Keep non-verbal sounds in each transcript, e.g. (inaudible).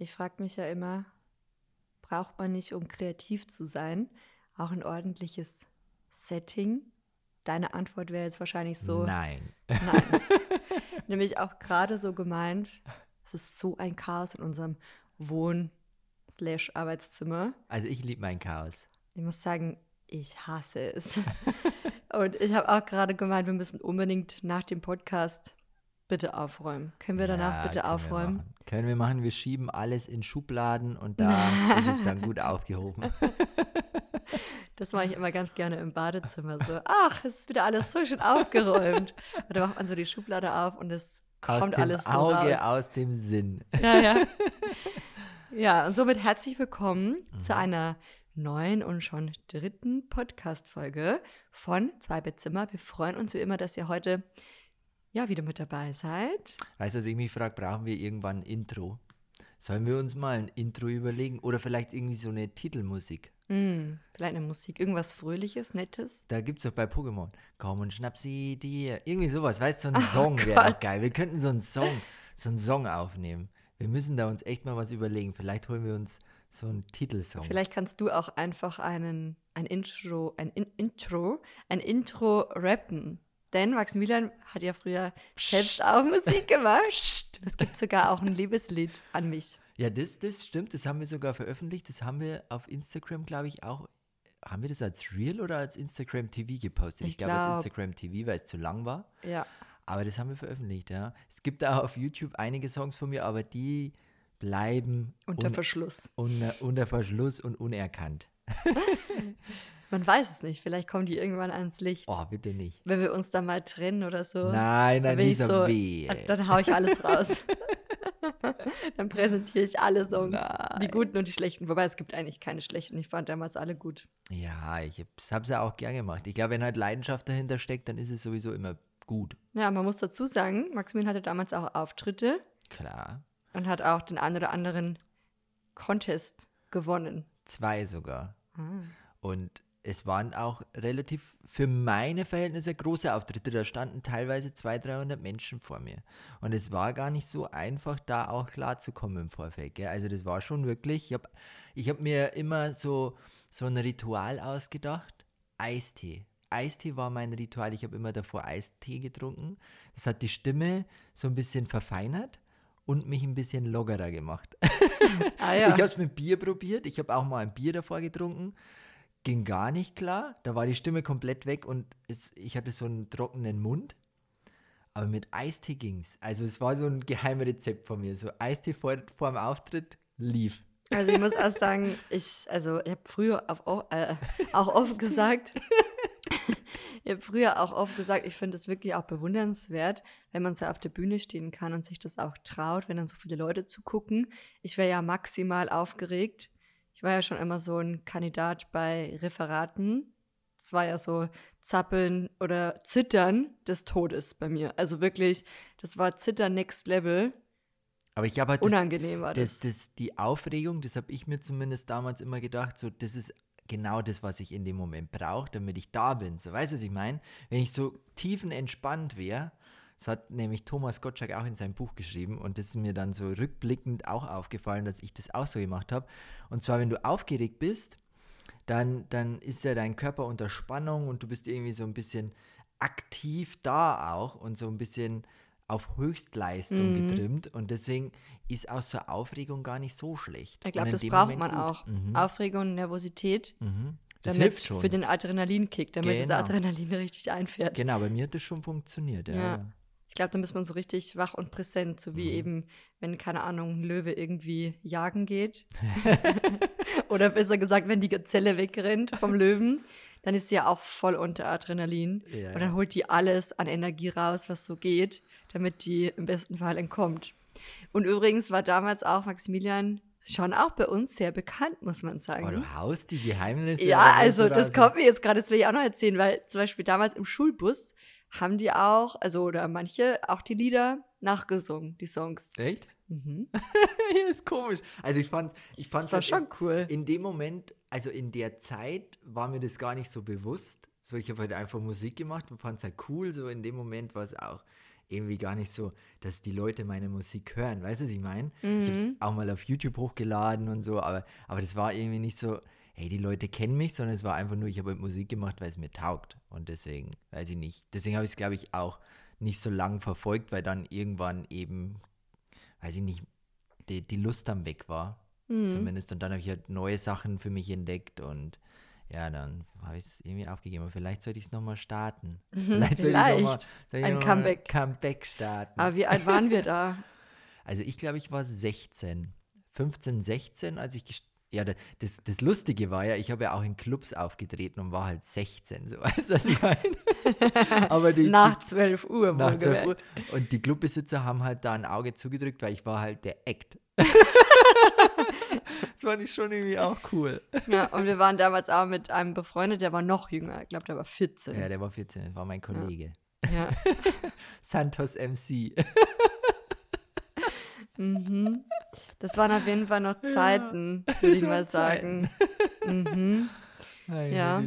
Ich frage mich ja immer, braucht man nicht, um kreativ zu sein, auch ein ordentliches Setting? Deine Antwort wäre jetzt wahrscheinlich so. Nein. Nein. (laughs) Nämlich auch gerade so gemeint, es ist so ein Chaos in unserem Wohn-Arbeitszimmer. Also ich liebe mein Chaos. Ich muss sagen, ich hasse es. (laughs) Und ich habe auch gerade gemeint, wir müssen unbedingt nach dem Podcast bitte aufräumen. Können wir danach Ja, bitte können wir aufräumen? machen. Können wir machen. Wir schieben alles in Schubladen und (laughs) da ist es dann gut aufgehoben. (laughs) Das mache ich immer ganz gerne im Badezimmer. So, ach, es ist wieder alles so schön aufgeräumt. Und dann macht man so die Schublade auf und es kommt alles so Auge, raus. aus dem Sinn. Ja, ja. (laughs) Ja, und somit herzlich willkommen Mhm. zu einer neuen und schon dritten Podcast-Folge von Zwei Bettzimmer. Wir freuen uns wie immer, dass ihr heute ja wieder mit dabei seid. Weißt du, was ich mich frage, brauchen wir irgendwann ein Intro? Sollen wir uns mal ein Intro überlegen? Oder vielleicht irgendwie so eine Titelmusik? Hm, vielleicht eine Musik, irgendwas Fröhliches, Nettes. Da gibt es doch bei Pokémon. Komm und schnapp sie dir. Irgendwie sowas, weißt du, so ein (laughs) Song wäre doch Oh geil. Wir könnten so einen Song, so einen Song aufnehmen. Wir müssen da uns echt mal was überlegen. Vielleicht holen wir uns so einen Titelsong. Vielleicht kannst du auch einfach einen, ein Intro, ein In Intro, ein Intro rappen. Denn Maximilian hat ja früher selbst auch Musik gemacht. Es gibt sogar auch ein Liebeslied an mich. Ja, das, das stimmt. Das haben wir sogar veröffentlicht. Das haben wir auf Instagram, glaube ich, auch. Haben wir das als Real oder als Instagram TV gepostet? Ich Ich, glaube, als glaub- Instagram TV, weil es zu lang war. Ja. Aber das haben wir veröffentlicht, ja. Es gibt auch auf YouTube einige Songs von mir, aber die bleiben Unter un Verschluss. unter, unter Verschluss und unerkannt. (laughs) Man weiß es nicht. Vielleicht kommen die irgendwann ans Licht. Oh, bitte nicht. Wenn wir uns da mal trennen oder so. Nein, nein, nicht ich so weh. Dann, dann hau ich alles (laughs) raus. (laughs) dann präsentiere ich alle Songs. Die Nein. guten und die schlechten. Wobei es gibt eigentlich keine schlechten. Ich fand damals alle gut. Ja, ich habe es ja auch gern gemacht. Ich glaube, wenn halt Leidenschaft dahinter steckt, dann ist es sowieso immer gut. Ja, man muss dazu sagen, Maximilian hatte damals auch Auftritte Klar. und hat auch den einen oder anderen Contest gewonnen. Zwei sogar. Ah. Und es waren auch relativ für meine Verhältnisse große Auftritte. Da standen teilweise 200, 300 Menschen vor mir. Und es war gar nicht so einfach, da auch klar zu kommen im Vorfeld. Gell? Also das war schon wirklich, ich habe ich hab mir immer so, so ein Ritual ausgedacht. Eistee. Eistee war mein Ritual. Ich habe immer davor Eistee getrunken. Das hat die Stimme so ein bisschen verfeinert und mich ein bisschen lockerer gemacht. (laughs) Ah ja. Ich habe es mit Bier probiert. Ich habe auch mal ein Bier davor getrunken. Ging gar nicht klar. Da war die Stimme komplett weg und es, ich hatte so einen trockenen Mund. Aber mit Eistee ging's. Also es war so ein geheimes Rezept von mir. So Eistee vor, vor dem Auftritt lief. Also ich muss auch sagen, ich, also ich habe früher auf, au- äh, auch oft gesagt, (laughs) ich habe früher auch oft gesagt, ich finde es wirklich auch bewundernswert, wenn man so auf der Bühne stehen kann und sich das auch traut, wenn dann so viele Leute zugucken. Ich wäre ja maximal aufgeregt. Ich war ja schon immer so ein Kandidat bei Referaten. Es war ja so Zappeln oder Zittern des Todes bei mir. Also wirklich, das war Zittern Next Level. Aber ich habe halt das, Unangenehm war das. das, das, die Aufregung, das habe ich mir zumindest damals immer gedacht, so das ist genau das, was ich in dem Moment brauche, damit ich da bin. So, weißt du, was ich meine? Wenn ich so tiefenentspannt wäre, das hat nämlich Thomas Gottschalk auch in seinem Buch geschrieben und das ist mir dann so rückblickend auch aufgefallen, dass ich das auch so gemacht habe. Und zwar, wenn du aufgeregt bist, dann, dann ist ja dein Körper unter Spannung und du bist irgendwie so ein bisschen aktiv da auch und so ein bisschen auf Höchstleistung Mhm. getrimmt und deswegen ist auch so Aufregung gar nicht so schlecht. Ich glaube, Und das braucht Moment man gut. auch. Mhm. Aufregung, Nervosität, Mhm. Das damit hilft schon. für den Adrenalinkick, damit das Genau. Adrenalin (laughs) richtig einfährt. genau, bei mir hat das schon funktioniert. Ja. Ja. Ich glaube, da muss man so richtig wach und präsent, so wie Mhm. eben, wenn, keine Ahnung, ein Löwe irgendwie jagen geht. (laughs) (laughs) Oder besser gesagt, wenn die Gazelle wegrennt vom Löwen, dann ist sie ja auch voll unter Adrenalin. Ja, Und dann holt die alles an Energie raus, was so geht, damit die im besten Fall entkommt. Und übrigens war damals auch Maximilian schon auch bei uns sehr bekannt, muss man sagen. Oh, du haust die Geheimnisse. Ja, also so das raus. kommt mir jetzt gerade, das will ich auch noch erzählen, weil zum Beispiel damals im Schulbus haben die auch, also oder manche auch die Lieder nachgesungen, die Songs. Echt? Mhm. (laughs) ist komisch. Also ich fand's, ich fand's Das war halt schon cool. in, in dem Moment, also in der Zeit war mir das gar nicht so bewusst. So, ich habe halt einfach Musik gemacht und fand es halt cool. So in dem Moment war es auch irgendwie gar nicht so, dass die Leute meine Musik hören. Weißt du, was ich meine? Ich habe es Mhm. auch mal auf YouTube hochgeladen und so, aber, aber das war irgendwie nicht so, hey, die Leute kennen mich, sondern es war einfach nur, ich habe halt Musik gemacht, weil es mir taugt. Und deswegen, weiß ich nicht. Deswegen habe ich es, glaube ich, auch nicht so lang verfolgt, weil dann irgendwann eben, weiß ich nicht, die, die Lust dann weg war. Mhm. Zumindest. Und dann habe ich halt neue Sachen für mich entdeckt und ja, dann habe ich es irgendwie aufgegeben. Aber vielleicht sollte ich es nochmal starten. (laughs) Vielleicht sollte ich nochmal. Vielleicht. Ein ein Comeback. Comeback starten. Aber wie alt waren wir da? (laughs) Also ich glaube, ich war 16. 15, 16, als ich gest ja, da- das, das Lustige war ja, ich habe ja auch in Clubs aufgetreten und war halt 16, so (laughs) weißt du, was ich meine? (laughs) Aber die, Nach 12 Uhr, nach 12 Uhr. Und die Clubbesitzer haben halt da ein Auge zugedrückt, weil ich war halt der Act. (laughs) das fand ich schon irgendwie auch cool. Ja, und wir waren damals auch mit einem befreundet, der war noch jünger. Ich glaube, der war 14. Ja, der war 14, das war mein Kollege. Ja. Santos MC. Mhm. Das waren auf jeden Fall noch Zeiten, (laughs) würde ich mal sagen. Mhm. Meine Ja.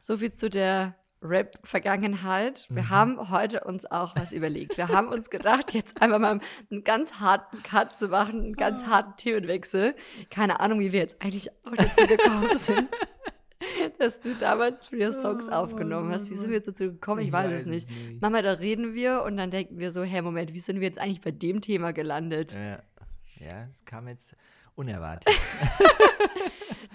So viel zu der Rap-Vergangenheit. Wir Mhm. haben heute uns auch was überlegt. Wir haben uns gedacht, jetzt einfach mal einen ganz harten Cut zu machen, einen ganz Ah. harten Themenwechsel. Keine Ahnung, wie wir jetzt eigentlich auch dazu gekommen (laughs) sind, dass du damals früher Songs aufgenommen hast. Wie sind wir jetzt dazu gekommen? Ich, weiß, es nicht. Mama, da reden wir und dann denken wir so, hey, Moment, wie sind wir jetzt eigentlich bei dem Thema gelandet? Ja, ja, es kam jetzt unerwartet. (laughs)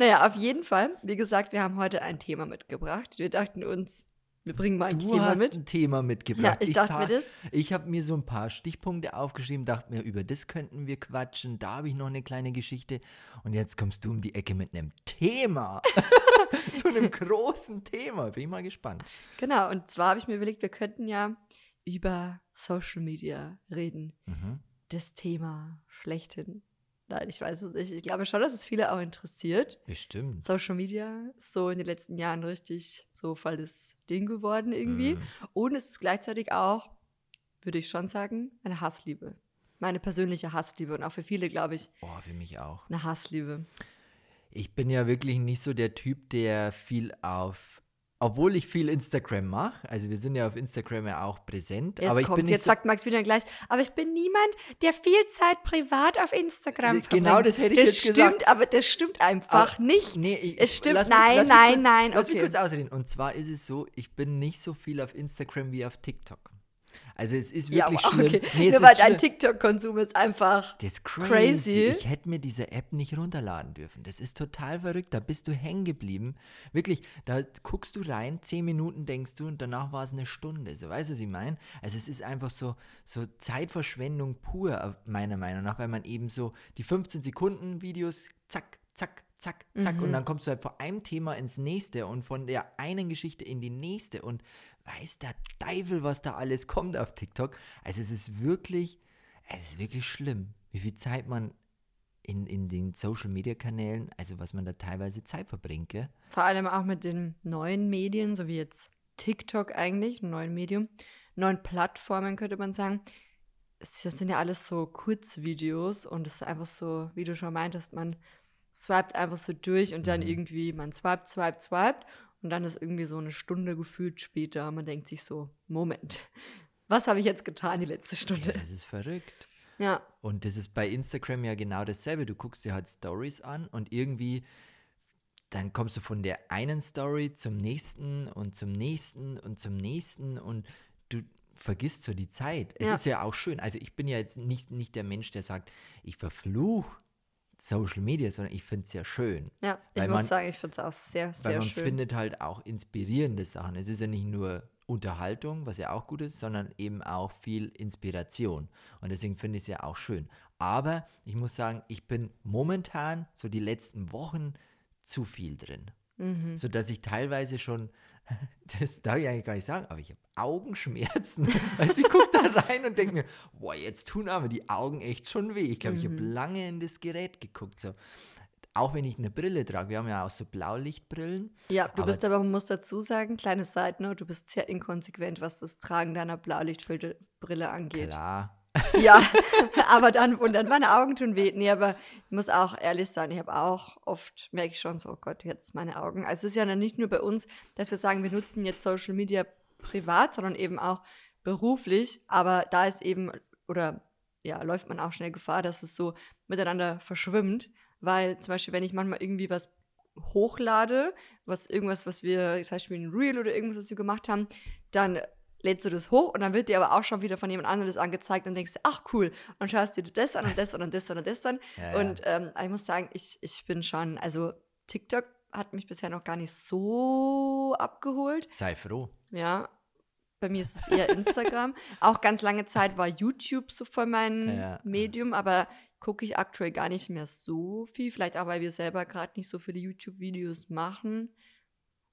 Naja, auf jeden Fall. Wie gesagt, wir haben heute ein Thema mitgebracht. Wir dachten uns, wir bringen mal ein Du Thema hast mit. ein Thema mitgebracht. Ja, ich dachte mir das. Ich habe mir so ein paar Stichpunkte aufgeschrieben, dachte mir, über das könnten wir quatschen. Da habe ich noch eine kleine Geschichte. Und jetzt kommst du um die Ecke mit einem Thema. (laughs) Zu einem großen Thema. Bin ich mal gespannt. Genau, und zwar habe ich mir überlegt, wir könnten ja über Social Media reden. Mhm. Das Thema schlechthin. Nein, ich weiß es nicht. Ich glaube schon, dass es viele auch interessiert. Bestimmt. Social Media ist so in den letzten Jahren richtig so voll das Ding geworden irgendwie. Mhm. Und es ist gleichzeitig auch, würde ich schon sagen, eine Hassliebe. Meine persönliche Hassliebe und auch für viele, glaube ich, Oh, für mich auch. eine Hassliebe. Ich bin ja wirklich nicht so der Typ, der viel auf. Obwohl ich viel Instagram mache, also wir sind ja auf Instagram ja auch präsent, Jetzt aber ich bin jetzt so, sagt Max wieder gleich, aber ich bin niemand, der viel Zeit privat auf Instagram verbringt. Genau das hätte ich das jetzt stimmt, gesagt. aber das stimmt einfach Aber- nicht. Nee, ich, es stimmt, mich- nein, mich nein, kurz, nein, Lass mich okay. kurz ausreden. Und zwar ist es so, ich bin nicht so viel auf Instagram wie auf TikTok. Also es ist ja, wirklich (laughs) schlimm. okay. Nee, es Nur weil dein schlimm. TikTok-Konsum ist einfach. Das ist crazy. crazy. Ich hätte mir diese App nicht runterladen dürfen. Das ist total verrückt. Da bist du hängen geblieben. Wirklich, da guckst du rein, zehn Minuten denkst du und danach war es eine Stunde. So weißt du, was ich meine? Also es ist einfach so, so Zeitverschwendung pur, äh, meiner Meinung nach, weil man eben so die 15 Sekunden Videos, zack, zack, zack, zack, Mhm. und dann kommst du halt von einem Thema ins nächste und von der einen Geschichte in die nächste und weiß der Teufel, was da alles kommt auf TikTok. Also es ist wirklich, es ist wirklich schlimm, wie viel Zeit man in, in den Social-Media-Kanälen, also was man da teilweise Zeit verbringt, gell? Vor allem auch mit den neuen Medien, so wie jetzt TikTok eigentlich, ein neues Medium, neuen Plattformen könnte man sagen. Das sind ja alles so Kurzvideos und es ist einfach so, wie du schon meintest, man swiped einfach so durch und dann Mhm. irgendwie, man swiped, swiped, swiped und dann ist irgendwie so eine Stunde gefühlt später. Man denkt sich so, Moment, (laughs) was habe ich jetzt getan die letzte Stunde? das ist verrückt. Ja, Und das ist bei Instagram ja genau dasselbe. Du guckst dir halt Stories an und irgendwie dann kommst du von der einen Story zum nächsten und zum nächsten und zum nächsten und du vergisst so die Zeit. Es Ja. ist ja auch schön. Also ich bin ja jetzt nicht, nicht der Mensch, der sagt, ich verfluche Social Media, sondern ich finde es ja schön. ja, ich Weil muss man- sagen, ich finde es auch sehr, Weil sehr man schön. findet halt auch inspirierende Sachen. Es ist ja nicht nur Unterhaltung, was ja auch gut ist, sondern eben auch viel Inspiration. Und deswegen finde ich es ja auch schön. Aber ich muss sagen, ich bin momentan so die letzten Wochen zu viel drin. Mhm. Sodass ich teilweise schon, (laughs) das darf ich eigentlich gar nicht sagen, aber ich habe Augenschmerzen. du, (laughs) ich gucke da rein und denke mir, boah, jetzt tun aber die Augen echt schon weh. Ich glaube, ich habe Mhm. lange in das Gerät geguckt. So. Auch wenn ich eine Brille trage. Wir haben ja auch so Blaulichtbrillen. Ja, du Aber- bist aber, man muss dazu sagen, kleine Side Note, du bist sehr inkonsequent, was das Tragen deiner Blaulichtbrille angeht. Klar. (laughs) Ja, aber dann wundert meine Augen tun weh. Nee, aber ich muss auch ehrlich sein, ich habe auch oft, merke ich schon so, oh Gott, jetzt meine Augen. Also es ist ja dann nicht nur bei uns, dass wir sagen, wir nutzen jetzt Social Media privat, sondern eben auch beruflich, aber da ist eben, oder ja, läuft man auch schnell Gefahr, dass es so miteinander verschwimmt, weil zum Beispiel, wenn ich manchmal irgendwie was hochlade, was irgendwas, was wir, zum Beispiel ein Reel oder irgendwas, was wir gemacht haben, dann lädst du das hoch und dann wird dir aber auch schon wieder von jemand anderem das angezeigt und denkst, ach cool, und schaust dir das an und das und das und das an. (laughs) Ja, und ähm, ich muss sagen, ich, ich bin schon, also TikTok hat mich bisher noch gar nicht so abgeholt. Sei froh. Ja, bei mir ist es eher Instagram. (laughs) Auch ganz lange Zeit war YouTube so voll mein Ja. Medium, aber gucke ich aktuell gar nicht mehr so viel. Vielleicht auch, weil wir selber gerade nicht so viele YouTube-Videos machen.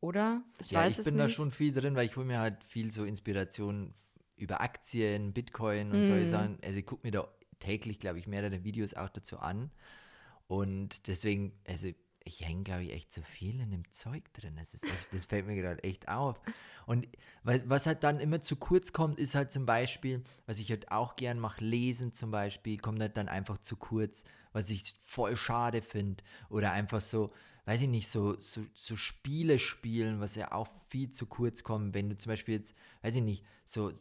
Oder? Ich ja, weiß ich es bin nicht. da schon viel drin, weil ich hole mir halt viel so Inspiration über Aktien, Bitcoin und solche Mm. Sachen. Also ich gucke mir da täglich, glaube ich, mehrere Videos auch dazu an. Und deswegen, also ich hänge, glaube ich, echt zu viel in dem Zeug drin. Das, ist echt, das fällt mir gerade echt auf. Und was, was halt dann immer zu kurz kommt, ist halt zum Beispiel, was ich halt auch gern mache, lesen zum Beispiel, kommt halt dann einfach zu kurz, was ich voll schade finde. Oder einfach so, weiß ich nicht, so, so, so Spiele spielen, was ja auch viel zu kurz kommt. Wenn du zum Beispiel jetzt, weiß ich nicht, so,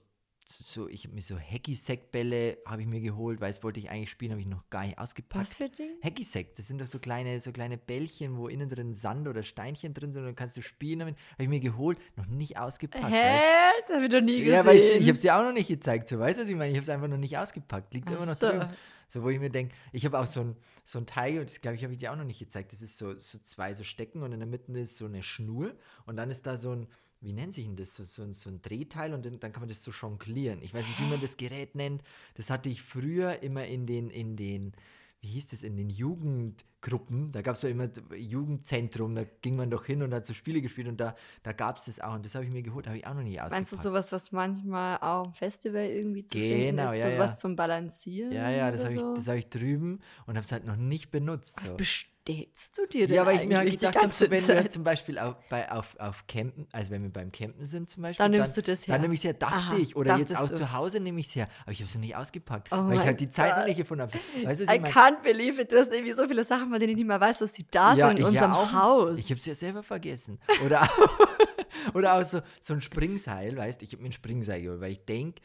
so ich habe mir so Hacky-Sack-Bälle habe ich mir geholt, weil es wollte ich eigentlich spielen, habe ich noch gar nicht ausgepackt. Was für Ding? Hacky-Sack, das sind doch so kleine, so kleine Bällchen, wo innen drin Sand oder Steinchen drin sind und dann kannst du spielen damit. Habe ich mir geholt, noch nicht ausgepackt. Hä? Das habe ich noch nie gesehen. ja, weil ich, ich habe es dir auch noch nicht gezeigt, so weißt du, was ich meine? Ich habe es einfach noch nicht ausgepackt, liegt immer Ach noch so. drin. So, wo ich mir denke, ich habe auch so ein, so ein Teil, und das glaube ich, habe ich dir auch noch nicht gezeigt. Das ist so, so zwei so Stecken und in der Mitte ist so eine Schnur und dann ist da so ein, wie nennt sich denn das? So, so, ein- so ein Drehteil und dann, dann kann man das so jonglieren. Ich weiß nicht, wie man das Gerät nennt. Das hatte ich früher immer in den, in den, wie hieß das, in den Jugendgruppen. Da gab es ja immer Jugendzentrum, da ging man doch hin und hat so Spiele gespielt und da, da gab es das auch. Und das habe ich mir geholt, habe ich auch noch nicht ausgepackt. Meinst du sowas, was manchmal auch im Festival irgendwie zu finden Genau, ist? ja, sowas ja. zum Balancieren? Ja, ja, das habe so? ich, das hab ich drüben und habe es halt noch nicht benutzt. Was So. Bestellst du dir denn Ja, weil ich mir halt gedacht habe, so, wenn wir zum Beispiel auf, bei, auf, auf Campen, also wenn wir beim Campen sind zum Beispiel, Dann nimmst du das her. Dann nehme ich es her, dachte Aha, ich. Oder jetzt auch du. zu Hause nehme ich es her. Aber ich habe es nicht ausgepackt, Oh weil ich mein halt die Zeit noch Gott. nicht gefunden habe. Weißt was I ich meine? can't believe it. Du hast irgendwie so viele Sachen, von denen ich nicht mehr weiß, dass die da Ja, sind in ich ja unserem auch. Haus. Ich habe es ja selber vergessen. Oder auch, (laughs) oder auch so, so ein Springseil, weißt du, ich habe mir ein Springseil geholt, weil ich denke,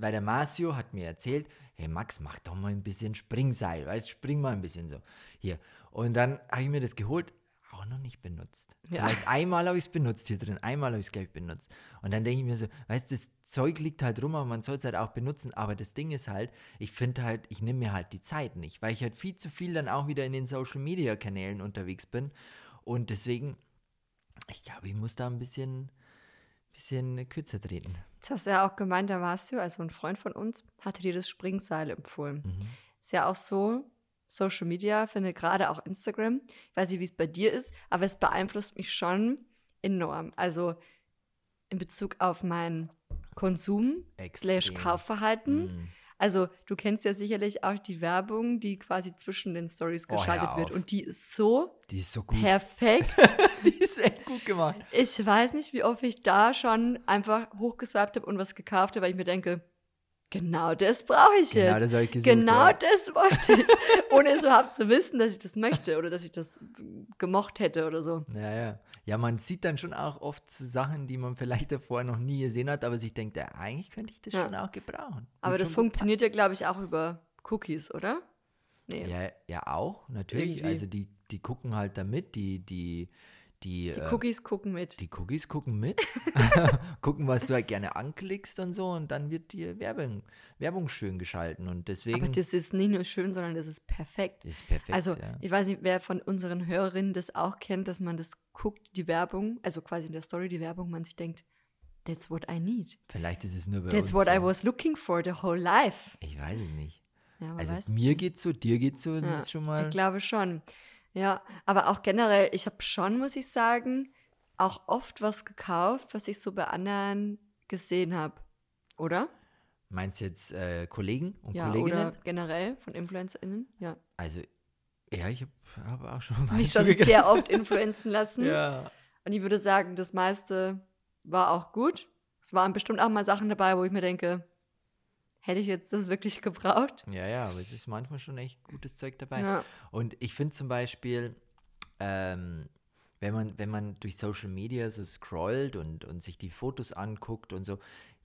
weil der Marcio hat mir erzählt, hey Max, mach doch mal ein bisschen Springseil, weißt spring mal ein bisschen so. Hier. Und dann habe ich mir das geholt, auch noch nicht benutzt. Ja. Vielleicht einmal habe ich es benutzt hier drin, einmal habe ich es, glaube ich, benutzt. Und dann denke ich mir so, weißt du, das Zeug liegt halt rum, aber man soll es halt auch benutzen. Aber das Ding ist halt, ich finde halt, ich nehme mir halt die Zeit nicht, weil ich halt viel zu viel dann auch wieder in den Social Media Kanälen unterwegs bin. Und deswegen, ich glaube, ich muss da ein bisschen, bisschen kürzer treten. Jetzt hast du ja auch gemeint, der Marcio, also ein Freund von uns, hatte dir das Springseil empfohlen. Mhm. Ist ja auch so, Social Media, finde gerade auch Instagram. Ich weiß nicht, wie es bei dir ist, aber es beeinflusst mich schon enorm. Also in Bezug auf mein Konsum slash. Kaufverhalten. Mhm. Also du kennst ja sicherlich auch die Werbung, die quasi zwischen den Stories Oh, geschaltet wird. auf. Und die ist so Die ist so gut. perfekt. (laughs) (laughs) Die ist echt gut gemacht. Ich weiß nicht, wie oft ich da schon einfach hochgeswiped habe und was gekauft habe, weil ich mir denke, genau das brauche ich Genau, jetzt. das habe ich gesucht. Genau ja. das wollte ich. (laughs) Ohne es überhaupt zu wissen, dass ich das möchte oder dass ich das gemocht hätte oder so. Ja, ja. Ja, man sieht dann schon auch oft Sachen, die man vielleicht davor noch nie gesehen hat, aber sich denkt, ja, eigentlich könnte ich das Ja. schon auch gebrauchen. Aber Wird das funktioniert gut ja, glaube ich, auch über Cookies, oder? Nee. Ja, ja, auch, natürlich. Irgendwie. Also die, die gucken halt damit, die, die, die, Die äh, Cookies gucken mit. die Cookies gucken mit, (laughs) (laughs) gucken, was du halt gerne anklickst und so und dann wird dir Werbung, Werbung schön geschalten und deswegen Aber das ist nicht nur schön, sondern das ist perfekt. ist perfekt. Also, ja. ich weiß nicht, wer von unseren Hörerinnen das auch kennt, dass man das guckt, die Werbung, also quasi in der Story die Werbung, man sich denkt, that's what I need. Vielleicht ist es nur bei That's uns what I so. was looking for the whole life. Ich weiß es nicht. Ja, Also mir geht's so, dir geht's so, Ja, das ist schon mal. Ich glaube schon. Ja, aber auch generell, ich habe schon, muss ich sagen, auch oft was gekauft, was ich so bei anderen gesehen habe. Oder? Meinst du jetzt äh, Kollegen und Ja, Kolleginnen? oder generell von InfluencerInnen. Ja. Also, ja, ich habe hab auch schon mal Mich schon zugegriffen. sehr (laughs) oft influenzen lassen. Ja. Und ich würde sagen, das meiste war auch gut. Es waren bestimmt auch mal Sachen dabei, wo ich mir denke, hätte ich jetzt das wirklich (laughs) gebraucht? ja, ja, aber es ist manchmal schon echt gutes Zeug dabei. Ja. Und ich finde zum Beispiel, ähm, wenn, man, wenn man durch Social Media so scrollt und, und sich die Fotos anguckt und so,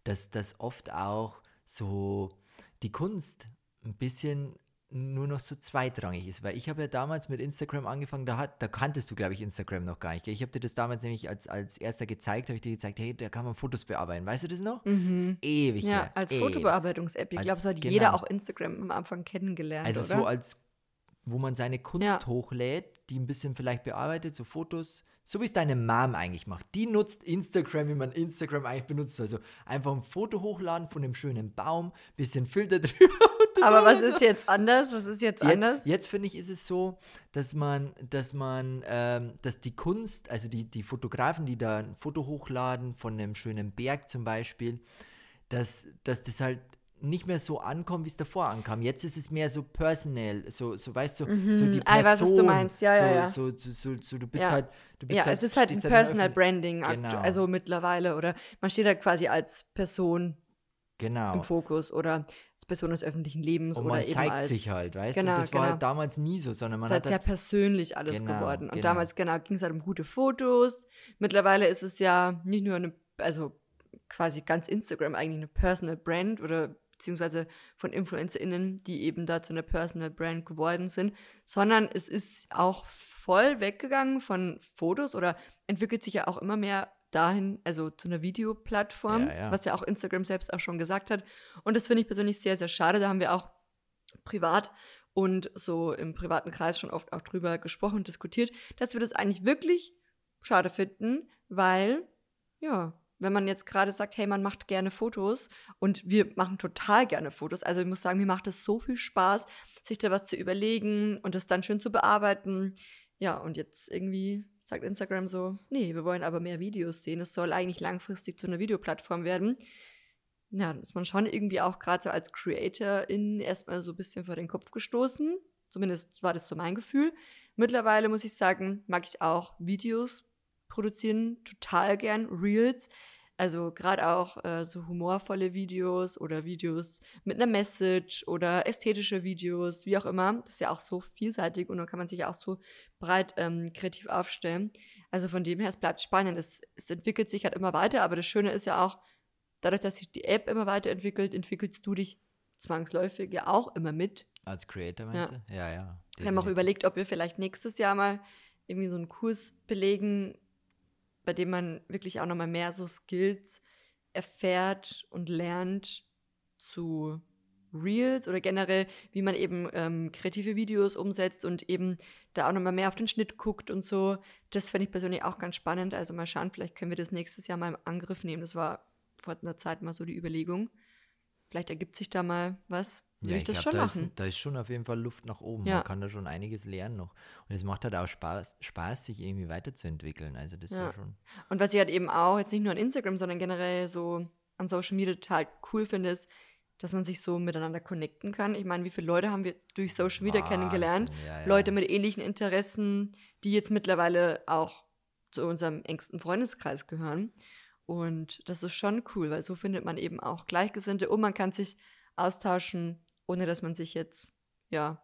dass das oft auch so die Kunst ein bisschen nur noch so zweitrangig ist. Weil ich habe ja damals mit Instagram angefangen, da, hat, da kanntest du, glaube ich, Instagram noch gar nicht. Gell? Ich habe dir das damals nämlich als, als erster gezeigt, habe ich dir gezeigt, hey, da kann man Fotos bearbeiten. Weißt du das noch? Mhm. Das ist ewig Ja, her. als. Fotobearbeitungs-App. Ich glaube, so hat genau. jeder auch Instagram am Anfang kennengelernt, Also oder? so als, wo man seine Kunst Ja. hochlädt, die ein bisschen vielleicht bearbeitet, so Fotos, so wie es deine Mom eigentlich macht. Die nutzt Instagram, wie man Instagram eigentlich benutzt. Also einfach ein Foto hochladen von einem schönen Baum, bisschen Filter (laughs) drüber. Aber was ist jetzt anders? Was ist jetzt, anders? Jetzt, jetzt finde ich, ist es so, dass man, dass man, ähm, dass die Kunst, also die, die Fotografen, die da ein Foto hochladen von einem schönen Berg zum Beispiel, dass, dass das halt nicht mehr so ankommt, wie es davor ankam. Jetzt ist es mehr so personal, so, so weißt du, so die Person. Ah, ich weiß, was du meinst. Ja, so, ja, ja. So, so, so, so, du bist Ja. halt, du bist Ja, halt, es ist halt ein halt Personal Branding, Genau. also mittlerweile. Oder man steht halt quasi als Person Genau. im Fokus oder als Person des öffentlichen Lebens Und oder man eben zeigt als, sich halt, weißt Genau, du? Das war genau. halt damals nie so, sondern Es man ist halt hat sehr halt, persönlich alles Genau, geworden. Und genau. damals, genau, ging es halt um gute Fotos. Mittlerweile ist es ja nicht nur eine, also quasi ganz Instagram eigentlich eine Personal Brand oder beziehungsweise von InfluencerInnen, die eben da zu einer Personal Brand geworden sind, sondern es ist auch voll weggegangen von Fotos oder entwickelt sich ja auch immer mehr dahin, also zu einer Videoplattform, Ja, ja. was ja auch Instagram selbst auch schon gesagt hat. Und das finde ich persönlich sehr, sehr schade. Da haben wir auch privat und so im privaten Kreis schon oft auch drüber gesprochen und diskutiert, dass wir das eigentlich wirklich schade finden, weil, ja, wenn man jetzt gerade sagt, hey, man macht gerne Fotos und wir machen total gerne Fotos. Also ich muss sagen, mir macht es so viel Spaß, sich da was zu überlegen und das dann schön zu bearbeiten. Ja, und jetzt irgendwie sagt Instagram so, nee, wir wollen aber mehr Videos sehen. Es soll eigentlich langfristig zu einer Videoplattform werden. Ja, dann ist man schon irgendwie auch gerade so als Creatorin erstmal so ein bisschen vor den Kopf gestoßen. Zumindest war das so mein Gefühl. Mittlerweile muss ich sagen, mag ich auch Videos produzieren total gern, Reels. Also gerade auch äh, so humorvolle Videos oder Videos mit einer Message oder ästhetische Videos, wie auch immer. Das ist ja auch so vielseitig und dann kann man sich ja auch so breit ähm, kreativ aufstellen. Also von dem her, es bleibt spannend. Es, es entwickelt sich halt immer weiter, aber das Schöne ist ja auch, dadurch, dass sich die App immer weiterentwickelt, entwickelst du dich zwangsläufig ja auch immer mit. als Creator meinst du? Ja, ja. Wir haben auch definitiv. überlegt, ob wir vielleicht nächstes Jahr mal irgendwie so einen Kurs belegen, bei dem man wirklich auch nochmal mehr so Skills erfährt und lernt zu Reels oder generell, wie man eben ähm, kreative Videos umsetzt und eben da auch nochmal mehr auf den Schnitt guckt und so. Das finde ich persönlich auch ganz spannend. Also mal schauen, vielleicht können wir das nächstes Jahr mal im Angriff nehmen. Das war vor einer Zeit mal so die Überlegung. Vielleicht ergibt sich da mal was. Würde Ja, ich das glaub, schon da machen. Ist, da ist schon auf jeden Fall Luft nach oben. Ja. Man kann da schon einiges lernen noch. Und es macht halt auch Spaß, Spaß sich irgendwie weiterzuentwickeln. Also das ist Ja. ja schon. Und was ich halt eben auch, jetzt nicht nur an Instagram, sondern generell so an Social Media total cool finde, ist, dass man sich so miteinander connecten kann. Ich meine, wie viele Leute haben wir durch Social Media kennengelernt? Wahnsinn, ja, ja. Leute mit ähnlichen Interessen, die jetzt mittlerweile auch zu unserem engsten Freundeskreis gehören. Und das ist schon cool, weil so findet man eben auch Gleichgesinnte und man kann sich austauschen, ohne dass man sich jetzt, ja,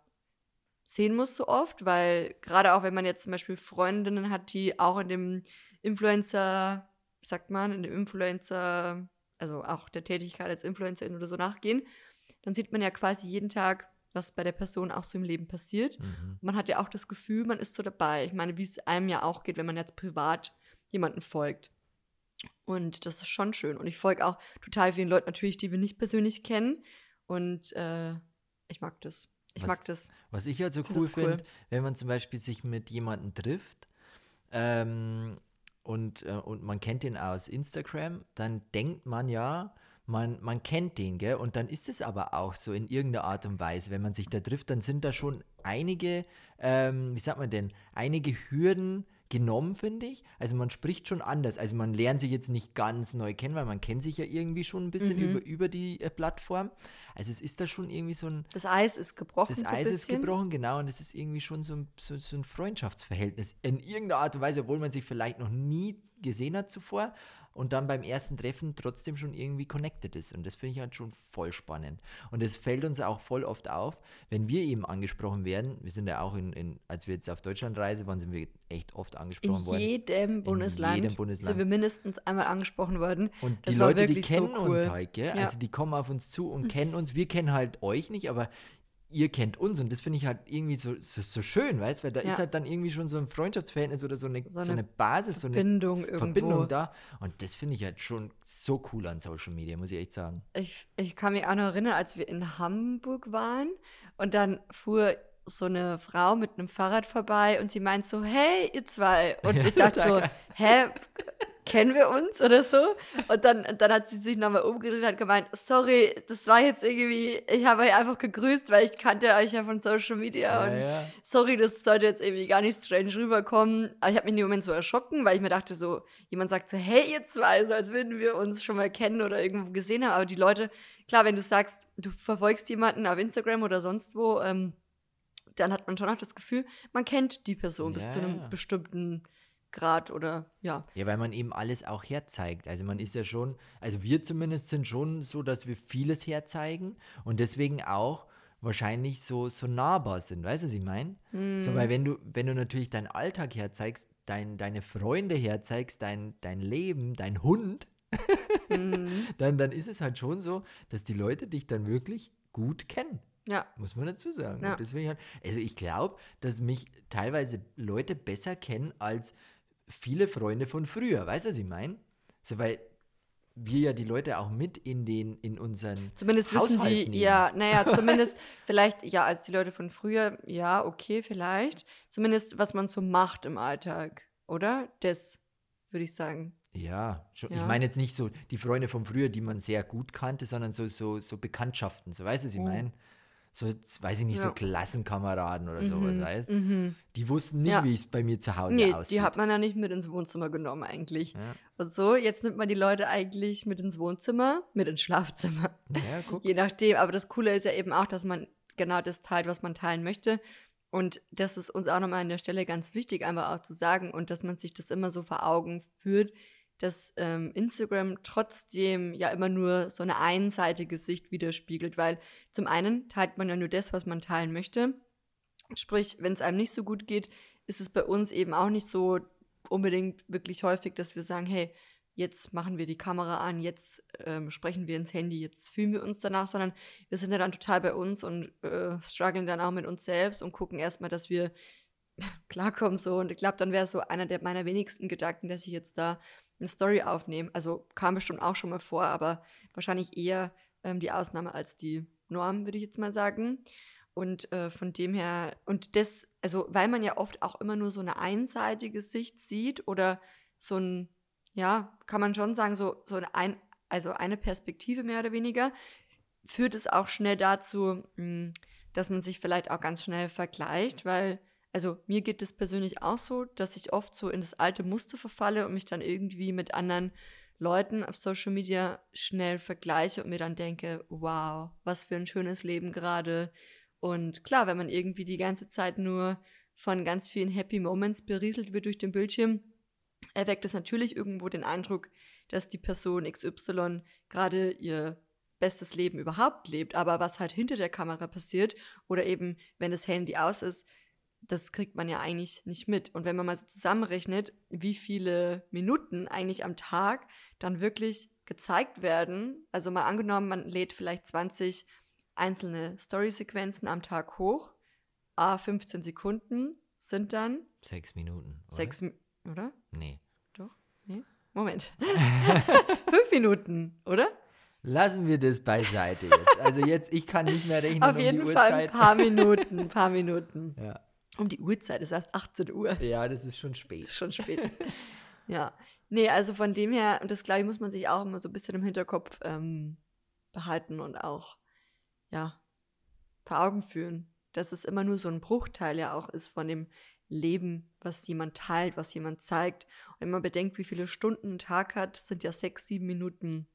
sehen muss so oft, weil gerade auch wenn man jetzt zum Beispiel Freundinnen hat, die auch in dem Influencer, wie sagt man, in dem Influencer, also auch der Tätigkeit als Influencerin oder so nachgehen, dann sieht man ja quasi jeden Tag, was bei der Person auch so im Leben passiert. Mhm. Man hat ja auch das Gefühl, man ist so dabei. Ich meine, wie es einem ja auch geht, wenn man jetzt privat jemanden folgt. Und das ist schon schön. Und ich folge auch total vielen Leuten natürlich, die wir nicht persönlich kennen. Und äh, ich mag das. Ich Was- mag das. Was ich halt so cool das cool. finde, wenn man zum Beispiel sich mit jemandem trifft ähm, und, äh, und man kennt den aus Instagram, dann denkt man ja, man, man kennt den, gell? Und dann ist es aber auch so in irgendeiner Art und Weise. Wenn man sich da trifft, dann sind da schon einige, ähm, wie sagt man denn, einige Hürden genommen, finde ich. Also man spricht schon anders. Also man lernt sich jetzt nicht ganz neu kennen, weil man kennt sich ja irgendwie schon ein bisschen Mhm. über, über die äh, Plattform. Also es ist da schon irgendwie so ein, Das Eis ist gebrochen. das so Eis ist gebrochen, genau, und es ist irgendwie schon so ein, so, so ein Freundschaftsverhältnis in irgendeiner Art und Weise, obwohl man sich vielleicht noch nie gesehen hat zuvor und dann beim ersten Treffen trotzdem schon irgendwie connected ist. Und das finde ich halt schon voll spannend. Und es fällt uns auch voll oft auf, wenn wir eben angesprochen werden. Wir sind ja auch in, in als wir jetzt auf Deutschlandreise waren, sind wir echt oft In angesprochen worden. jedem Bundesland, jedem Bundesland. sind wir mindestens einmal angesprochen worden. Und Das die Leute, die wirklich so kennen uns cool. halt, gell? Ja. Mhm. Also die kommen auf uns zu und kennen uns. Wir kennen halt euch nicht, aber ihr kennt uns. Und das finde ich halt irgendwie so, so, so schön, weißt du? Weil da Ja. ist halt dann irgendwie schon so ein Freundschaftsverhältnis oder so eine, so So eine, eine Basis, so eine Verbindung irgendwo. Verbindung da. Und das finde ich halt schon so cool an Social Media, muss ich echt sagen. Ich, ich kann mich auch noch erinnern, als wir in Hamburg waren und dann fuhr so eine Frau mit einem Fahrrad vorbei und sie meint so, hey, ihr zwei. Und (laughs) ich dachte so, hä, kennen wir uns oder so? Und dann, und dann hat sie sich nochmal umgedreht und hat gemeint, sorry, das war jetzt irgendwie, ich habe euch einfach gegrüßt, weil ich kannte euch ja von Social Media und ja. sorry, das sollte jetzt irgendwie gar nicht strange rüberkommen. Aber ich habe mich in dem Moment so erschrocken, weil ich mir dachte so, jemand sagt so, hey ihr zwei, so als würden wir uns schon mal kennen oder irgendwo gesehen haben. Aber die Leute, klar, wenn du sagst, du verfolgst jemanden auf Instagram oder sonst wo, ähm, dann hat man schon auch das Gefühl, man kennt die Person bis zu Ja. einem bestimmten Grad oder ja. Ja, weil man eben alles auch herzeigt. Also man ist ja schon, also wir zumindest sind schon so, dass wir vieles herzeigen und deswegen auch wahrscheinlich so, so nahbar sind. Weißt du, was ich meine? Mhm. So, weil wenn du, wenn du natürlich deinen Alltag herzeigst, dein, deine Freunde herzeigst, dein, dein Leben, dein Hund, Mhm. (laughs) dann, dann ist es halt schon so, dass die Leute dich dann wirklich gut kennen. Ja. Muss man dazu sagen. Ja. Deswegen halt, also ich glaube, dass mich teilweise Leute besser kennen als viele Freunde von früher. Weißt du, was ich meine? So, weil wir ja die Leute auch mit in den, in unseren Zumindest wissen Haushalt die, nehmen. ja, naja, (laughs) zumindest vielleicht, ja, als die Leute von früher, ja, okay, vielleicht. Zumindest, was man so macht im Alltag, oder? Das würde ich sagen. Ja, schon, ich Ja. meine jetzt nicht so die Freunde von früher, die man sehr gut kannte, sondern so, so, so Bekanntschaften. So, weißt du, was ich Mhm. meine? So, weiß ich nicht, so Ja. Klassenkameraden oder sowas, Mhm, weißt mhm. Die wussten nicht, Ja. wie es bei mir zu Hause Nee, aussieht. die hat man ja nicht mit ins Wohnzimmer genommen eigentlich. ja. Und so, jetzt nimmt man die Leute eigentlich mit ins Wohnzimmer, mit ins Schlafzimmer. ja, guck. Je nachdem. Aber das Coole ist ja eben auch, dass man genau das teilt, was man teilen möchte. Und das ist uns auch nochmal an der Stelle ganz wichtig, einfach auch zu sagen und dass man sich das immer so vor Augen führt, dass ähm, Instagram trotzdem ja immer nur so eine einseitige Sicht widerspiegelt, weil zum einen teilt man ja nur das, was man teilen möchte. Sprich, wenn es einem nicht so gut geht, ist es bei uns eben auch nicht so unbedingt wirklich häufig, dass wir sagen, hey, jetzt machen wir die Kamera an, jetzt ähm, sprechen wir ins Handy, jetzt fühlen wir uns danach, sondern wir sind ja dann total bei uns und äh, strugglen dann auch mit uns selbst und gucken erstmal, dass wir (laughs) klarkommen so. Und ich glaube, dann wäre so einer der meiner wenigsten Gedanken, dass ich jetzt da eine Story aufnehme. Also kam bestimmt auch schon mal vor, aber wahrscheinlich eher ähm, die Ausnahme als die Norm, würde ich jetzt mal sagen. Und äh, von dem her, und das, also weil man ja oft auch immer nur so eine einseitige Sicht sieht oder so ein, ja, kann man schon sagen, so, so ein, also eine Perspektive mehr oder weniger, führt es auch schnell dazu, mh, dass man sich vielleicht auch ganz schnell vergleicht, weil, also mir geht es persönlich auch so, dass ich oft so in das alte Muster verfalle und mich dann irgendwie mit anderen Leuten auf Social Media schnell vergleiche und mir dann denke, wow, was für ein schönes Leben gerade. Und klar, wenn man irgendwie die ganze Zeit nur von ganz vielen Happy Moments berieselt wird durch den Bildschirm, erweckt es natürlich irgendwo den Eindruck, dass die Person XY gerade ihr bestes Leben überhaupt lebt. Aber was halt hinter der Kamera passiert oder eben, wenn das Handy aus ist, das kriegt man ja eigentlich nicht mit. Und wenn man mal so zusammenrechnet, wie viele Minuten eigentlich am Tag dann wirklich gezeigt werden, also mal angenommen, man lädt vielleicht 20 einzelne Story-Sequenzen am Tag hoch, a 15 Sekunden sind dann Sechs Minuten. Oder? sechs, oder? Nee. Moment. (laughs) Fünf Minuten, oder? Lassen wir das beiseite jetzt. Also jetzt, ich kann nicht mehr rechnen Auf um jeden die Fall ein paar (laughs) Minuten, ein paar Minuten. Ja. Um die Uhrzeit, es ist erst 18 Uhr. ja, das ist schon spät. ist schon spät. (laughs) ja. Nee, also von dem her, und das glaube ich, muss man sich auch immer so ein bisschen im Hinterkopf ähm, behalten und auch, ja, vor Augen führen, dass es immer nur so ein Bruchteil ja auch ist von dem Leben, was jemand teilt, was jemand zeigt. Und wenn man bedenkt, wie viele Stunden ein Tag hat, sind ja sechs, sieben Minuten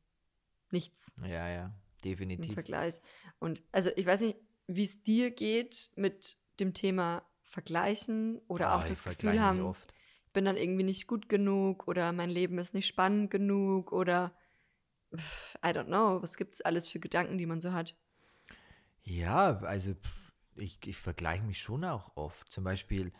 nichts. Ja, ja. im definitiv. Vergleich. Und also ich weiß nicht, wie es dir geht mit dem Thema Vergleichen oder Ah, auch ich das Gefühl haben, ich bin dann irgendwie nicht gut genug oder mein Leben ist nicht spannend genug oder I don't know, was gibt es alles für Gedanken, die man so hat? Ja, also ich, ich vergleiche mich schon auch oft. Zum Beispiel,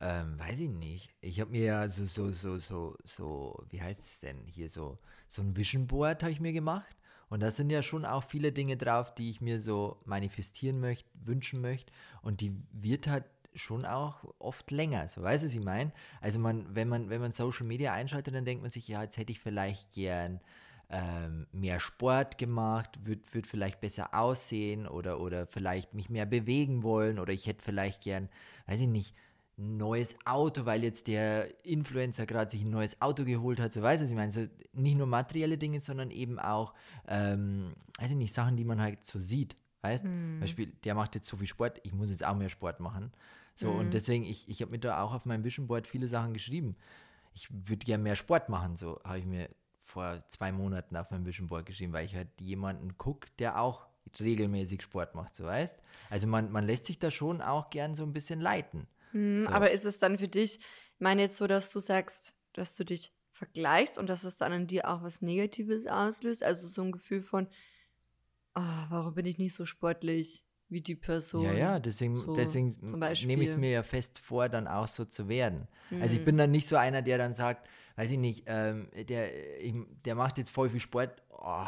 ähm, weiß ich nicht. Ich habe mir ja so, so, so, so, so, wie heißt es denn hier so, so ein Vision Board habe ich mir gemacht. Und da sind ja schon auch viele Dinge drauf, die ich mir so manifestieren möchte, wünschen möchte. Und die wird halt schon auch oft länger. So weißt du, was ich meine? Also man, wenn man, wenn man Social Media einschaltet, dann denkt man sich, ja, jetzt hätte ich vielleicht gern ähm, mehr Sport gemacht, würde würd vielleicht besser aussehen oder, oder vielleicht mich mehr bewegen wollen oder ich hätte vielleicht gern, weiß ich nicht, ein neues Auto, weil jetzt der Influencer gerade sich ein neues Auto geholt hat, so weiß ich, ich meine, so nicht nur materielle Dinge, sondern eben auch, ähm, weiß ich nicht, Sachen, die man halt so sieht, weißt? Zum Beispiel, der macht jetzt so viel Sport, ich muss jetzt auch mehr Sport machen. So, und deswegen, ich, ich habe mir da auch auf meinem Vision Board viele Sachen geschrieben. Ich würde gerne mehr Sport machen, so habe ich mir vor zwei Monaten auf meinem Vision Board geschrieben, weil ich halt jemanden gucke, der auch regelmäßig Sport macht, so weißt. Also man, man lässt sich da schon auch gern so ein bisschen leiten. Hm, So. Aber ist es dann für dich, ich meine jetzt so, dass du sagst, dass du dich vergleichst und dass es dann in dir auch was Negatives auslöst? Also so ein Gefühl von, ah, warum bin ich nicht so sportlich wie die Person? Ja, ja, deswegen, so deswegen nehme ich es mir ja fest vor, dann auch so zu werden. Also ich Hm. bin dann nicht so einer, der dann sagt, weiß ich nicht, ähm, der, ich, der macht jetzt voll viel Sport, oh,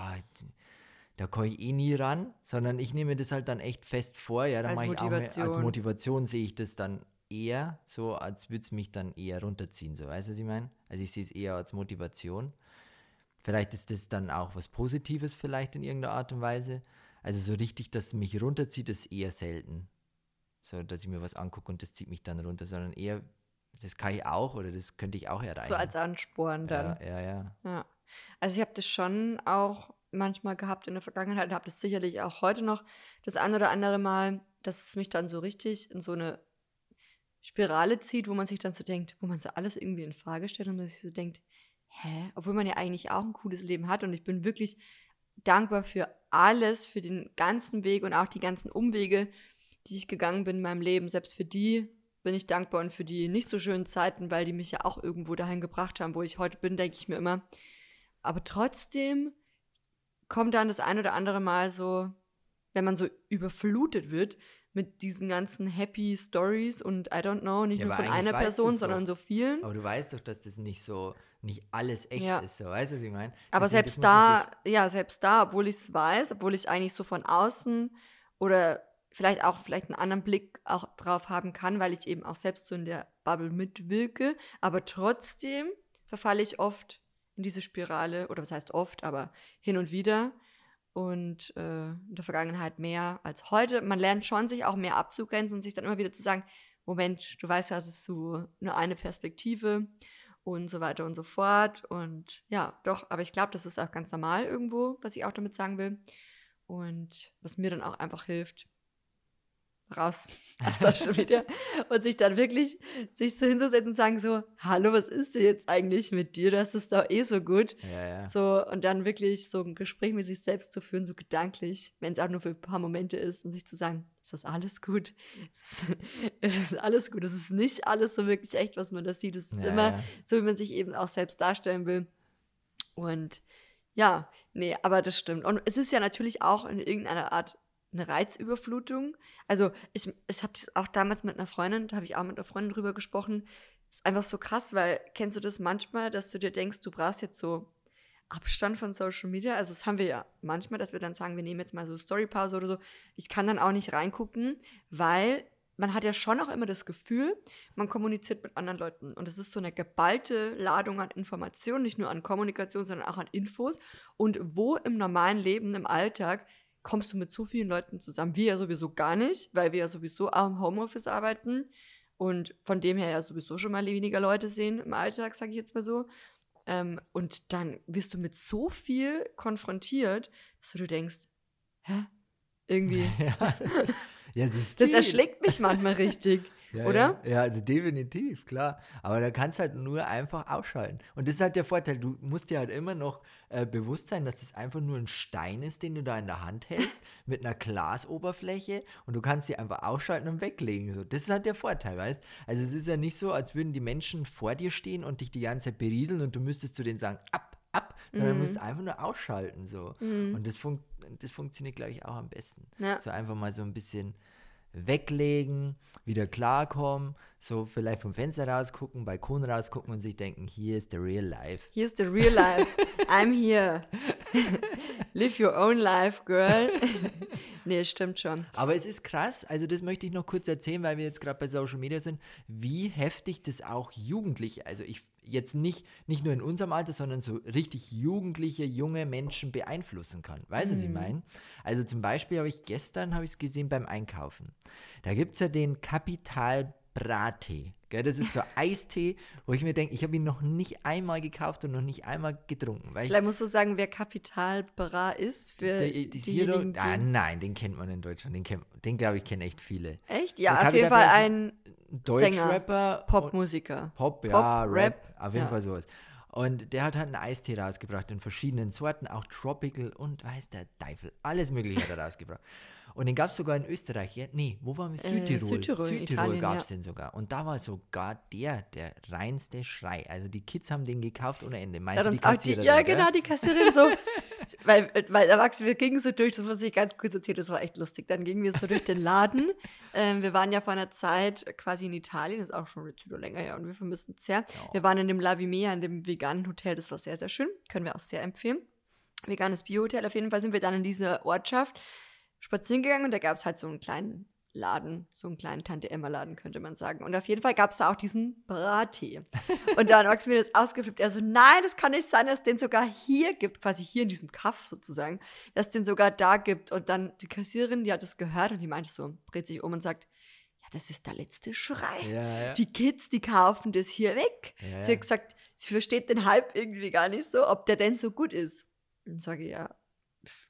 da komme ich eh nie ran, sondern ich nehme das halt dann echt fest vor, ja, dann Als mache ich auch mehr, als Motivation. Motivation sehe ich das dann eher, so als würde es mich dann eher runterziehen, so weißt du, was ich meine? Also ich sehe es eher als Motivation. Vielleicht ist das dann auch was Positives vielleicht in irgendeiner Art und Weise. Also so richtig, dass es mich runterzieht, ist eher selten. So, dass ich mir was angucke und das zieht mich dann runter, sondern eher, das kann ich auch oder das könnte ich auch erreichen. So als Ansporn dann. ja, ja, ja. Ja. Also ich habe das schon auch manchmal gehabt in der Vergangenheit und habe das sicherlich auch heute noch das ein oder andere Mal, dass es mich dann so richtig in so eine Spirale zieht, wo man sich dann so denkt, wo man so alles irgendwie in Frage stellt und man sich so denkt, hä, obwohl man ja eigentlich auch ein cooles Leben hat und ich bin wirklich dankbar für alles, für den ganzen Weg und auch die ganzen Umwege, die ich gegangen bin in meinem Leben. Selbst für die bin ich dankbar und für die nicht so schönen Zeiten, weil die mich ja auch irgendwo dahin gebracht haben, wo ich heute bin, denke ich mir immer. Aber trotzdem kommt dann das ein oder andere Mal so, wenn man so überflutet wird mit diesen ganzen Happy Stories und I don't know, nicht Ja, nur von einer Person, sondern doch. so vielen. Aber du weißt doch, dass das nicht so, nicht alles echt Ja. ist, so weißt du, was ich meine? Aber Deswegen, selbst da, ja, selbst da, obwohl ich es weiß, obwohl ich eigentlich so von außen oder vielleicht auch vielleicht einen anderen Blick auch drauf haben kann, weil ich eben auch selbst so in der Bubble mitwirke, aber trotzdem verfalle ich oft in diese Spirale, oder was heißt oft, aber hin und wieder und äh, in der Vergangenheit mehr als heute. Man lernt schon, sich auch mehr abzugrenzen und sich dann immer wieder zu sagen, Moment, du weißt ja, es ist so nur eine Perspektive und so weiter und so fort. Und ja, doch, aber ich glaube, das ist auch ganz normal irgendwo, was ich auch damit sagen will. Und was mir dann auch einfach hilft, raus (laughs) aus Social Media und sich dann wirklich sich so hinzusetzen und sagen so, hallo, was ist denn jetzt eigentlich mit dir? Hast es doch eh so gut. Ja, ja. So, und dann wirklich so ein Gespräch mit sich selbst zu führen, so gedanklich, wenn es auch nur für ein paar Momente ist, und sich zu sagen, ist das alles gut? (laughs) Es ist, es ist alles gut. Es ist nicht alles so wirklich echt, was man da sieht. Es ist Ja, immer so, wie man sich eben auch selbst darstellen will. Und ja, nee, aber das stimmt. Und es ist ja natürlich auch in irgendeiner Art eine Reizüberflutung. Also ich, ich habe das auch damals mit einer Freundin, da habe ich auch mit einer Freundin drüber gesprochen. ist einfach so krass, weil kennst du das manchmal, dass du dir denkst, du brauchst jetzt so Abstand von Social Media? Also das haben wir ja manchmal, dass wir dann sagen, wir nehmen jetzt mal so Storypause oder so. Ich kann dann auch nicht reingucken, weil man hat ja schon auch immer das Gefühl, man kommuniziert mit anderen Leuten. Und es ist so eine geballte Ladung an Informationen, nicht nur an Kommunikation, sondern auch an Infos. Und wo im normalen Leben, im Alltag, kommst du mit so vielen Leuten zusammen? Wir ja sowieso gar nicht, weil wir ja sowieso auch im Homeoffice arbeiten und von dem her ja sowieso schon mal weniger Leute sehen im Alltag, sage ich jetzt mal so. Ähm, und dann wirst du mit so viel konfrontiert, dass du denkst, hä? Irgendwie. (laughs) ja, (laughs) ja, Das viel. erschlägt mich manchmal richtig. Ja, oder? Ja, ja, also definitiv, klar. Aber da kannst du halt nur einfach ausschalten. Und das ist halt der Vorteil, du musst dir halt immer noch äh, bewusst sein, dass das einfach nur ein Stein ist, den du da in der Hand hältst, (laughs) mit einer Glasoberfläche und du kannst sie einfach ausschalten und weglegen. So. Das ist halt der Vorteil, weißt Also es ist ja nicht so, als würden die Menschen vor dir stehen und dich die ganze Zeit berieseln und du müsstest zu denen sagen, ab, ab, sondern Mhm. du musst einfach nur ausschalten. So. Und das, fun das funktioniert, glaube ich, auch am besten. Ja. So einfach mal so ein bisschen weglegen, wieder klarkommen, so vielleicht vom Fenster rausgucken, Balkon rausgucken und sich denken, hier ist der real life. Hier ist the real life. I'm here. (laughs) Live your own life, girl. (laughs) nee, stimmt schon. Aber es ist krass, also das möchte ich noch kurz erzählen, weil wir jetzt gerade bei Social Media sind, wie heftig das auch Jugendliche, also ich jetzt nicht, nicht nur in unserem Alter, sondern so richtig jugendliche, junge Menschen beeinflussen kann. Weißt du, was ich meine? Also zum Beispiel habe ich gestern, habe ich es gesehen beim Einkaufen. Da gibt es ja den Kapital Brattee. Gell, das ist so (laughs) Eistee, wo ich mir denke, ich habe ihn noch nicht einmal gekauft und noch nicht einmal getrunken. Weil ich, Vielleicht musst du sagen, wer Kapital Bra ist für der, die diejenigen, Zero, die- ah, nein, den kennt man in Deutschland. Den, kennt- den glaube ich, kennen echt viele. Echt? Ja, auf jeden Fall ein Deutschrapper. Popmusiker. Pop, ja, Pop, Rap, Rap, auf jeden ja. Fall sowas. Und der hat halt einen Eistee rausgebracht in verschiedenen Sorten, auch Tropical und weiß der Teufel. Alles Mögliche hat er rausgebracht. Und den gab es sogar in Österreich. Ja? Nee, wo waren wir? Äh, Südtirol. Südtirol, gab es ja. den sogar. Und da war sogar der, der reinste Schrei. Also die Kids haben den gekauft ohne Ende. Meinte die auch die, Kassiererin, ja, gell? genau, die Kassiererin so, (laughs) weil, weil Erwachsene, wir gingen so durch, das muss ich ganz kurz erzählen, das war echt lustig. Dann gingen wir so durch den Laden. (laughs) Ähm, wir waren ja vor einer Zeit quasi in Italien, das ist auch schon jetzt wieder länger her und wir vermissen es sehr. Wir waren in dem La Vimea, in dem veganen Hotel, das war sehr, sehr schön, können wir auch sehr empfehlen. Veganes Biohotel, auf jeden Fall sind wir dann in diese Ortschaft spazieren gegangen und da gab es halt so einen kleinen Laden, so einen kleinen Tante-Emma-Laden, könnte man sagen. Und auf jeden Fall gab es da auch diesen Brattee. (laughs) Und dann hat mir das ausgeflippt. Er so, nein, das kann nicht sein, dass es den sogar hier gibt, quasi hier in diesem Kaff sozusagen, dass es den sogar da gibt. Und dann die Kassiererin, die hat das gehört und die meinte so, dreht sich um und sagt, ja, das ist der letzte Schrei. Ja, ja. Die Kids, die kaufen das hier weg. Ja, Sie hat gesagt, sie versteht den Hype irgendwie gar nicht so, ob der denn so gut ist. Und sage ich, ja,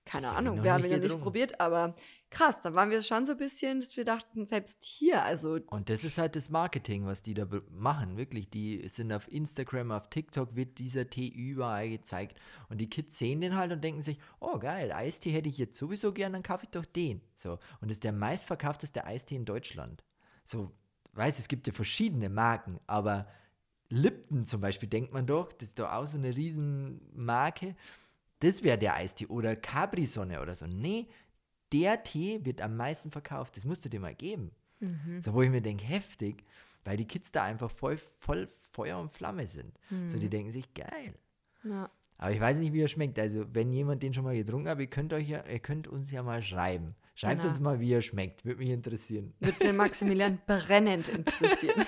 keine Ahnung, wir haben ihn ja nicht probiert, aber krass, da waren wir schon so ein bisschen, dass wir dachten, selbst hier, also Und das ist halt das Marketing, was die da machen, wirklich. Die sind auf Instagram, auf TikTok wird dieser Tee überall gezeigt. Und die Kids sehen den halt und denken sich, oh geil, Eistee hätte ich jetzt sowieso gern, dann kaufe ich doch den. So. Und das ist der meistverkaufteste Eistee in Deutschland. So, weiß, es gibt ja verschiedene Marken, aber Lipton zum Beispiel, denkt man doch, das ist doch auch so eine Riesenmarke. Das wäre der Eistee oder Capri-Sonne oder so. Nee, der Tee wird am meisten verkauft. Das musst du dir mal geben. So, wo ich mir denke, heftig, weil die Kids da einfach voll, voll Feuer und Flamme sind. So, die denken sich, geil. ja. Aber ich weiß nicht, wie er schmeckt. Also, wenn jemand den schon mal getrunken hat, ihr könnt, euch ja, ihr könnt uns ja mal schreiben. Schreibt Genau. uns mal, wie er schmeckt. Würde mich interessieren. Wird den Maximilian (laughs) brennend interessieren.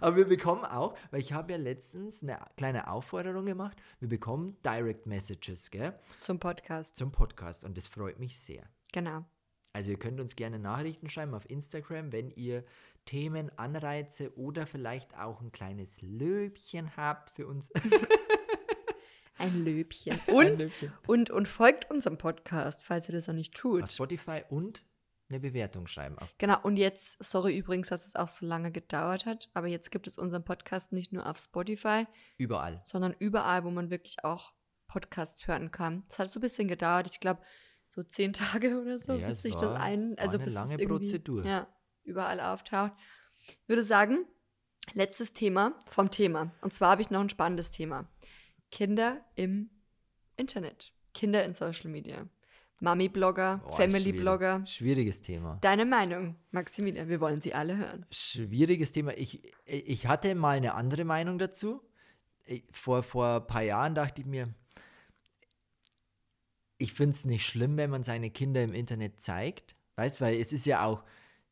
Aber wir bekommen auch, weil ich habe ja letztens eine kleine Aufforderung gemacht, wir bekommen Direct Messages, gell, Zum Podcast. zum Podcast und das freut mich sehr. Genau. Also ihr könnt uns gerne Nachrichten schreiben auf Instagram, wenn ihr Themen, Anreize oder vielleicht auch ein kleines Löbchen habt für uns. (laughs) Ein Löbchen. Ein Und, Löbchen. und, und folgt unserem Podcast, falls ihr das noch nicht Auf tut. Spotify und eine Bewertung schreiben. Auf Genau, und jetzt, sorry übrigens, dass es auch so lange gedauert hat, aber jetzt gibt es unseren Podcast nicht nur auf Spotify, überall. sondern überall, wo man wirklich auch Podcasts hören kann. Es hat so ein bisschen gedauert, ich glaube, so zehn (laughs) Tage oder so, Ja, bis es sich das ein, also eine bis es lange irgendwie, Prozedur. Ja, überall auftaucht. Ich würde sagen, letztes Thema vom Thema. Und zwar habe ich noch ein spannendes Thema. Kinder im Internet. Kinder in Social Media. Mami-Blogger, Family-Blogger. schwierig. Schwieriges Thema. Deine Meinung, Maximilian, wir wollen sie alle hören. Schwieriges Thema. Ich, ich hatte mal eine andere Meinung dazu. Vor, vor ein paar Jahren dachte ich mir, ich finde es nicht schlimm, wenn man seine Kinder im Internet zeigt. Weißt weil es ist ja auch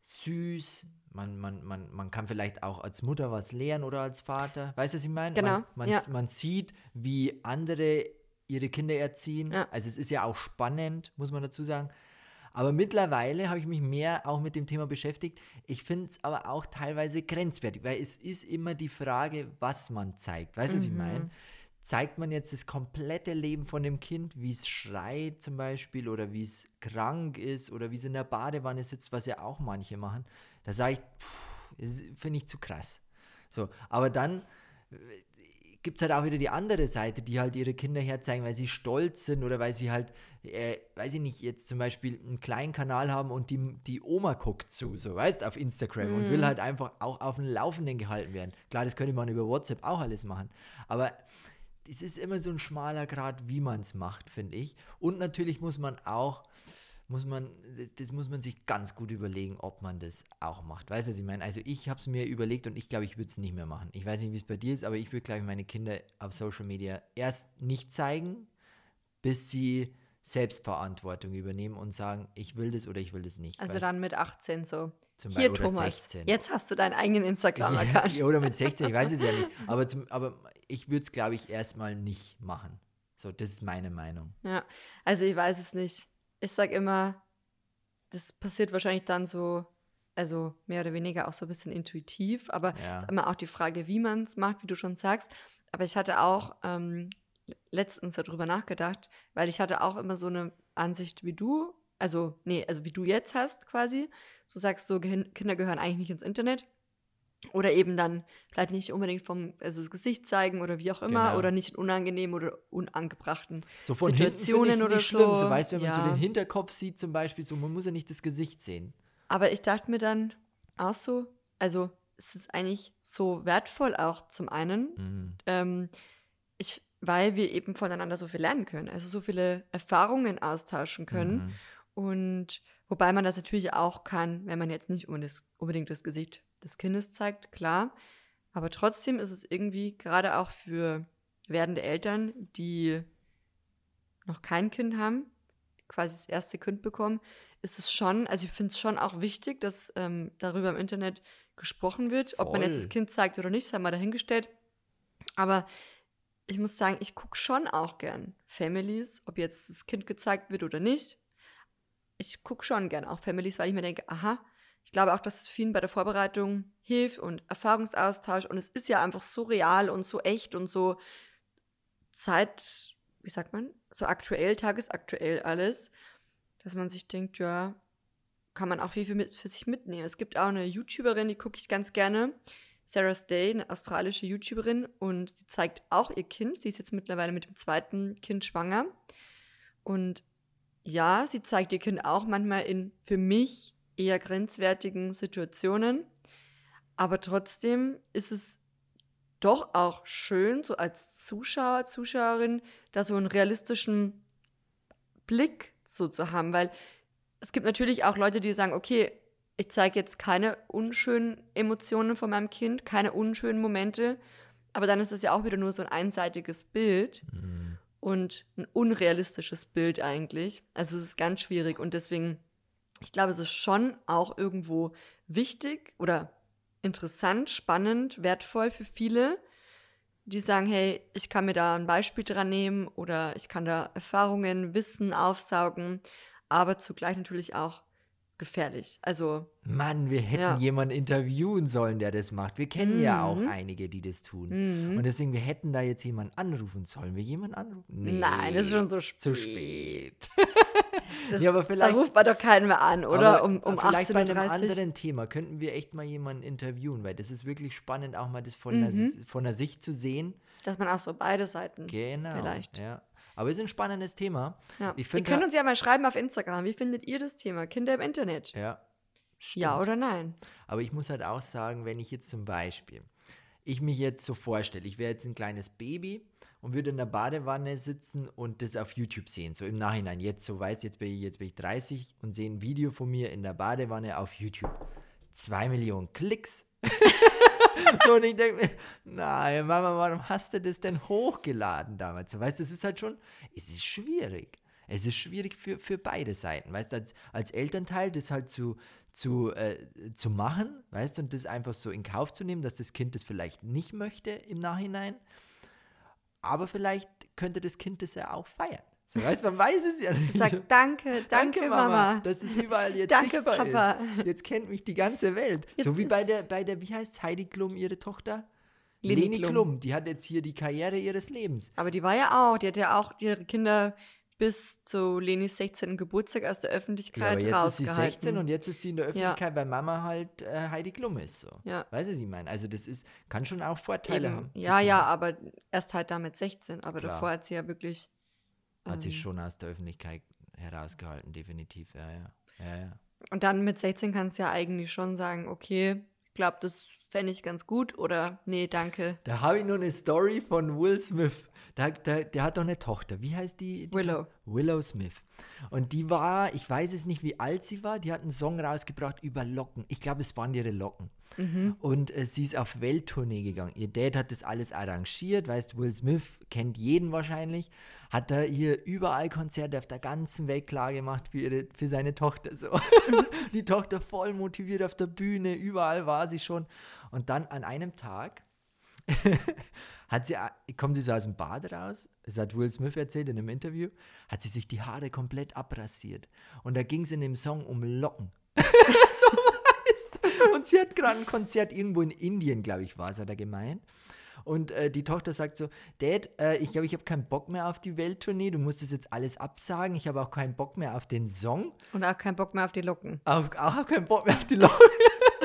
süß. Man, man, man, man kann vielleicht auch als Mutter was lernen oder als Vater. Weißt du, was ich meine? Genau, Man, man, ja. man sieht, wie andere ihre Kinder erziehen. Ja. Also es ist ja auch spannend, muss man dazu sagen. Aber mittlerweile habe ich mich mehr auch mit dem Thema beschäftigt. Ich finde es aber auch teilweise grenzwertig, weil es ist immer die Frage, was man zeigt. Weißt du, was ich meine? Zeigt man jetzt das komplette Leben von dem Kind, wie es schreit zum Beispiel oder wie es krank ist oder wie es in der Badewanne sitzt, was ja auch manche machen. Da sage ich, finde ich zu krass. So, aber dann gibt es halt auch wieder die andere Seite, die halt ihre Kinder herzeigen, weil sie stolz sind oder weil sie halt, äh, weiß ich nicht, jetzt zum Beispiel einen kleinen Kanal haben und die, die Oma guckt zu, so weißt auf Instagram mm. und will mhm. halt einfach auch auf dem Laufenden gehalten werden. Klar, das könnte man über WhatsApp auch alles machen, aber es ist immer so ein schmaler Grad, wie man es macht, finde ich. Und natürlich muss man auch muss man, das, das, muss man sich ganz gut überlegen, ob man das auch macht. Weißt du, was ich meine? Also ich habe es mir überlegt und ich glaube, ich würde es nicht mehr machen. Ich weiß nicht, wie es bei dir ist, aber ich würde, glaube ich, meine Kinder auf Social Media erst nicht zeigen, bis sie Selbstverantwortung übernehmen und sagen, ich will das oder ich will das nicht. Also dann mit 18 so. Zum Hier, Beispiel, Thomas, 16. jetzt hast du deinen eigenen Instagram-Account. (laughs) Ja, oder mit (laughs) 16, ich weiß es ja nicht. Aber, zum, aber ich würde es, glaube ich, erstmal nicht machen. So, das ist meine Meinung. Ja, also ich weiß es nicht ich sag immer, das passiert wahrscheinlich dann so, also mehr oder weniger auch so ein bisschen intuitiv, aber ja. ist immer auch die Frage, wie man es macht, wie du schon sagst. Aber ich hatte auch ähm, letztens darüber nachgedacht, weil ich hatte auch immer so eine Ansicht wie du, also nee, also wie du jetzt hast quasi. Du sagst so, Kinder gehören eigentlich nicht ins Internet. Oder eben dann vielleicht nicht unbedingt vom also das Gesicht zeigen oder wie auch immer genau. oder nicht in unangenehmen oder unangebrachten so von Situationen oder nicht so. Schlimm. So weißt, wenn ja. man so den Hinterkopf sieht zum Beispiel, so man muss ja nicht das Gesicht sehen. Aber ich dachte mir dann auch so, also es ist eigentlich so wertvoll auch zum einen, mhm. ähm, ich, weil wir eben voneinander so viel lernen können, also so viele Erfahrungen austauschen können mhm. und wobei man das natürlich auch kann, wenn man jetzt nicht unbedingt das Gesicht des Kindes zeigt, klar. Aber trotzdem ist es irgendwie gerade auch für werdende Eltern, die noch kein Kind haben, quasi das erste Kind bekommen, ist es schon, also ich finde es schon auch wichtig, dass ähm, darüber im Internet gesprochen wird. Voll. Ob man jetzt das Kind zeigt oder nicht, sei mal dahingestellt. Aber ich muss sagen, ich gucke schon auch gern Families, ob jetzt das Kind gezeigt wird oder nicht. Ich gucke schon gern auch Families, weil ich mir denke, aha, ich glaube auch, dass es vielen bei der Vorbereitung hilft und Erfahrungsaustausch. Und es ist ja einfach so real und so echt und so Zeit, wie sagt man, so aktuell, tagesaktuell alles, dass man sich denkt, ja, kann man auch viel für, für sich mitnehmen. Es gibt auch eine YouTuberin, die gucke ich ganz gerne. Sarah Stay, eine australische YouTuberin, und sie zeigt auch ihr Kind. Sie ist jetzt mittlerweile mit dem zweiten Kind schwanger. Und ja, sie zeigt ihr Kind auch manchmal in für mich eher grenzwertigen Situationen. Aber trotzdem ist es doch auch schön, so als Zuschauer, Zuschauerin, da so einen realistischen Blick so zu haben, weil es gibt natürlich auch Leute, die sagen, okay, ich zeige jetzt keine unschönen Emotionen von meinem Kind, keine unschönen Momente, aber dann ist es ja auch wieder nur so ein einseitiges Bild mhm. und ein unrealistisches Bild eigentlich. Also es ist ganz schwierig und deswegen ich glaube, es ist schon auch irgendwo wichtig oder interessant, spannend, wertvoll für viele, die sagen, hey, ich kann mir da ein Beispiel dran nehmen oder ich kann da Erfahrungen, Wissen aufsaugen, aber zugleich natürlich auch gefährlich. Also. Mann, wir hätten ja. jemanden interviewen sollen, der das macht. Wir kennen mhm. ja auch mhm. einige, die das tun. Mhm. Und deswegen, wir hätten da jetzt jemanden anrufen. Sollen wir jemanden anrufen? Nee, Nein, das ist schon so spät. Zu spät. (laughs) Das, ja, aber vielleicht, da ruft man doch keinen mehr an, oder? Aber, um um vielleicht 18.30 bei einem anderen Thema könnten wir echt mal jemanden interviewen, weil das ist wirklich spannend, auch mal das von, mhm. der, von der Sicht zu sehen. Dass man auch so beide Seiten genau, vielleicht. Ja. Aber es ist ein spannendes Thema. Ja. Ich ihr könnt uns ja mal schreiben auf Instagram, wie findet ihr das Thema Kinder im Internet? Ja. Stimmt. Ja oder nein? Aber ich muss halt auch sagen, wenn ich jetzt zum Beispiel, ich mich jetzt so vorstelle, ich wäre jetzt ein kleines Baby und würde in der Badewanne sitzen und das auf YouTube sehen, so im Nachhinein. Jetzt so weiß, jetzt bin ich, jetzt bin ich 30 und sehe ein Video von mir in der Badewanne auf YouTube. Zwei Millionen Klicks. (laughs) so, und ich denke mir, nein, Mama, warum hast du das denn hochgeladen damals? So, weißt du, es ist halt schon, es ist schwierig. Es ist schwierig für, für beide Seiten, weißt du, als, als Elternteil das halt zu, zu, äh, zu machen, weißt du, und das einfach so in Kauf zu nehmen, dass das Kind das vielleicht nicht möchte im Nachhinein. Aber vielleicht könnte das Kind das ja auch feiern. So, weißt, man weiß es ja (laughs) nicht. Sag danke, danke, danke Mama, Mama. Dass es überall jetzt danke, sichtbar Papa. ist. Jetzt kennt mich die ganze Welt. So wie bei der, bei der wie heißt Heidi Klum, ihre Tochter? Leni, Leni Klum. Klum. Die hat jetzt hier die Karriere ihres Lebens. Aber die war ja auch, die hat ja auch ihre Kinder bis zu Lenis 16. Geburtstag aus der Ja, Öffentlichkeit aber jetzt ist sie rausgehalten. 16 und jetzt ist sie in der Öffentlichkeit, weil Mama halt äh, Heidi Klum ist. So. Ja. Weißt du, was ich meine? Also das ist, kann schon auch Vorteile Eben. haben. Ja, Kinder. ja, aber erst halt damit 16. Aber Klar. davor hat sie ja wirklich. Hat sich ähm, schon aus der Öffentlichkeit herausgehalten, definitiv. Ja, ja. ja, ja. Und dann mit 16 kannst du ja eigentlich schon sagen, okay, ich glaube, das fände ich ganz gut oder nee, danke. Da habe ich noch eine Story von Will Smith. Der, der, der hat doch eine Tochter. Wie heißt die? die Willow. Willow Smith. Und die war, ich weiß es nicht, wie alt sie war, die hat einen Song rausgebracht über Locken. Ich glaube, es waren ihre Locken. Mhm. Und äh, sie ist auf Welttournee gegangen. Ihr Dad hat das alles arrangiert, weißt, Will Smith kennt jeden wahrscheinlich, hat da hier überall Konzerte auf der ganzen Welt klar gemacht für, ihre, für seine Tochter. So. (laughs) die Tochter voll motiviert auf der Bühne, überall war sie schon. Und dann an einem Tag (laughs) hat sie, kommt sie so aus dem Bad raus, das hat Will Smith erzählt in einem Interview, hat sie sich die Haare komplett abrasiert. Und da ging es in dem Song um Locken. (laughs) so weißt. Und sie hat gerade ein Konzert irgendwo in Indien, glaube ich, war es, hat er gemeint. Und äh, die Tochter sagt so, Dad, äh, ich glaube, ich habe keinen Bock mehr auf die Welttournee, du musst das jetzt alles absagen, ich habe auch keinen Bock mehr auf den Song, Und auch keinen Bock mehr auf die Locken. auch, auch keinen Bock mehr auf die Leute.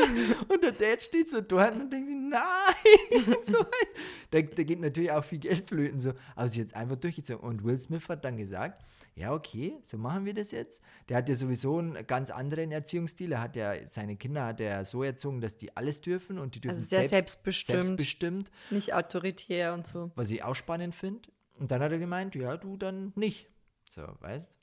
(laughs) und der Dad steht so dort und denkt sich, nein, (laughs) so weiß. Da, da geht natürlich auch viel Geld flöten, so. aber sie hat es einfach durchgezogen. Und Will Smith hat dann gesagt, ja, okay, so machen wir das jetzt. Der hat ja sowieso einen ganz anderen Erziehungsstil. Er hat ja, seine Kinder hat er so erzogen, dass die alles dürfen und die dürfen Also sehr selbst, selbstbestimmt. selbstbestimmt, Nicht autoritär und so. was ich auch spannend finde. Und dann hat er gemeint, ja, du dann nicht. So, weißt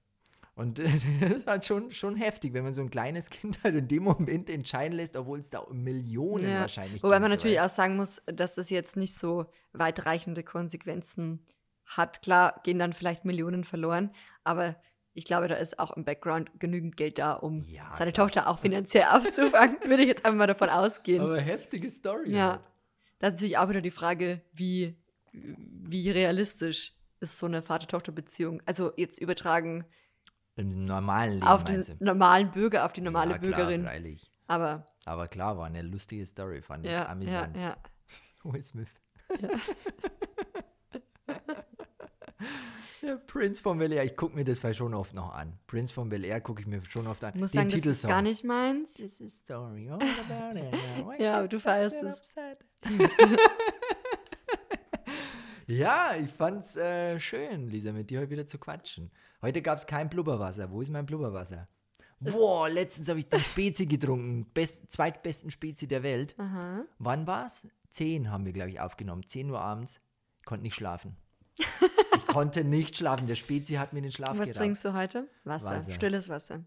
Und (laughs) das ist halt schon, schon heftig, wenn man so ein kleines Kind halt in dem Moment entscheiden lässt, obwohl es da Millionen Ja. wahrscheinlich Wobei geht, man natürlich auch sagen muss, dass das jetzt nicht so weitreichende Konsequenzen hat. Klar gehen dann vielleicht Millionen verloren, aber ich glaube, da ist auch im Background genügend Geld da, um Ja, seine klar. Tochter auch finanziell (laughs) aufzufangen. Würde ich jetzt einfach mal davon ausgehen. Aber heftige Story. Ja. Halt. Da ist natürlich auch wieder die Frage, wie, wie realistisch ist so eine Vater-Tochter-Beziehung. Also jetzt übertragen Im normalen Leben auf den normalen Bürger, auf die normale ja, klar, Bürgerin. freilich. Aber Aber klar, war eine lustige Story, fand ich ja, ja, amüsant. ja. (laughs) Will Smith. Ja, (laughs) Prince von Bel Air, ich gucke mir das vielleicht schon oft noch an. Prince von Bel Air gucke ich mir schon oft an. Ich muss Den sagen, das ist Titelsong. gar nicht meins. This is story all about it. (laughs) Why Ja, aber du feierst es. ja, ich fand's äh, schön, Lisa, mit dir heute wieder zu quatschen. Heute gab es kein Blubberwasser. Wo ist mein Blubberwasser? Boah, letztens habe ich den Spezi getrunken. Best, zweitbesten Spezi der Welt. Aha. Wann war's? Zehn haben wir, glaube ich, aufgenommen. 10 Uhr abends. Konnte nicht schlafen. (laughs) ich konnte nicht schlafen. Der Spezi hat mir den Schlaf Was geraubt. trinkst du heute? Wasser. Wasser. Stilles Wasser.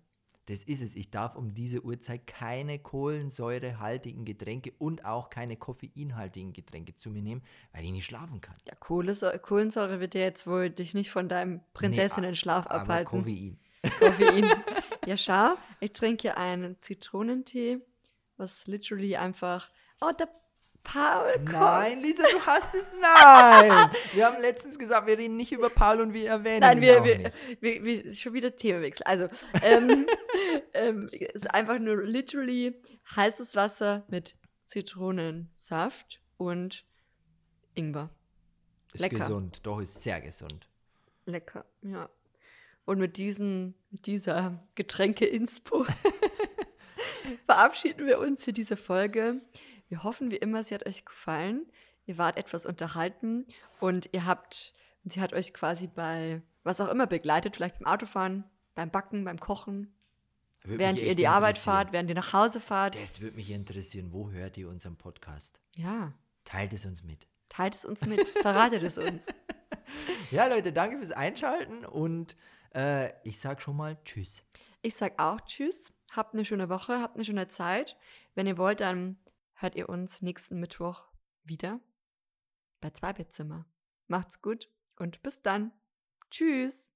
Das ist es. Ich darf um diese Uhrzeit keine kohlensäurehaltigen Getränke und auch keine koffeinhaltigen Getränke zu mir nehmen, weil ich nicht schlafen kann. Ja, Kohlensäure, Kohlensäure wird dir jetzt wohl dich nicht von deinem Prinzessinnen-Schlaf Nee, abhalten. Koffein. Koffein. ja, (laughs) schau, ich trinke hier einen Zitronentee, was literally einfach. Oh, der Paul kommt. Nein, Lisa, du hast es. Nein! (laughs) Wir haben letztens gesagt, wir reden nicht über Paul und wir erwähnen Nein, ihn wir, auch wir, nicht. wir, wir, schon wieder Themawechsel. Also, ähm, (laughs) ähm, es ist einfach nur literally heißes Wasser mit Zitronensaft und Ingwer. Ist lecker. gesund. Doch, ist sehr gesund. Lecker, ja. Und mit, diesen, dieser Getränke-Inspo (laughs) verabschieden wir uns für diese Folge. Wir hoffen wie immer, sie hat euch gefallen. Ihr wart etwas unterhalten und ihr habt, sie hat euch quasi bei was auch immer begleitet, vielleicht beim Autofahren, beim Backen, beim Kochen, Würde während ihr die Arbeit fahrt, während ihr nach Hause fahrt. Das würde mich interessieren. Wo hört ihr unseren Podcast? Ja, Teilt es uns mit. teilt es uns mit, verratet es uns. (laughs) Ja, Leute, danke fürs Einschalten und äh, ich sag schon mal Tschüss. Ich sag auch Tschüss, habt eine schöne Woche, habt eine schöne Zeit. Wenn ihr wollt, dann hört ihr uns nächsten Mittwoch wieder bei Zweibettzimmer. Macht's gut und bis dann. Tschüss.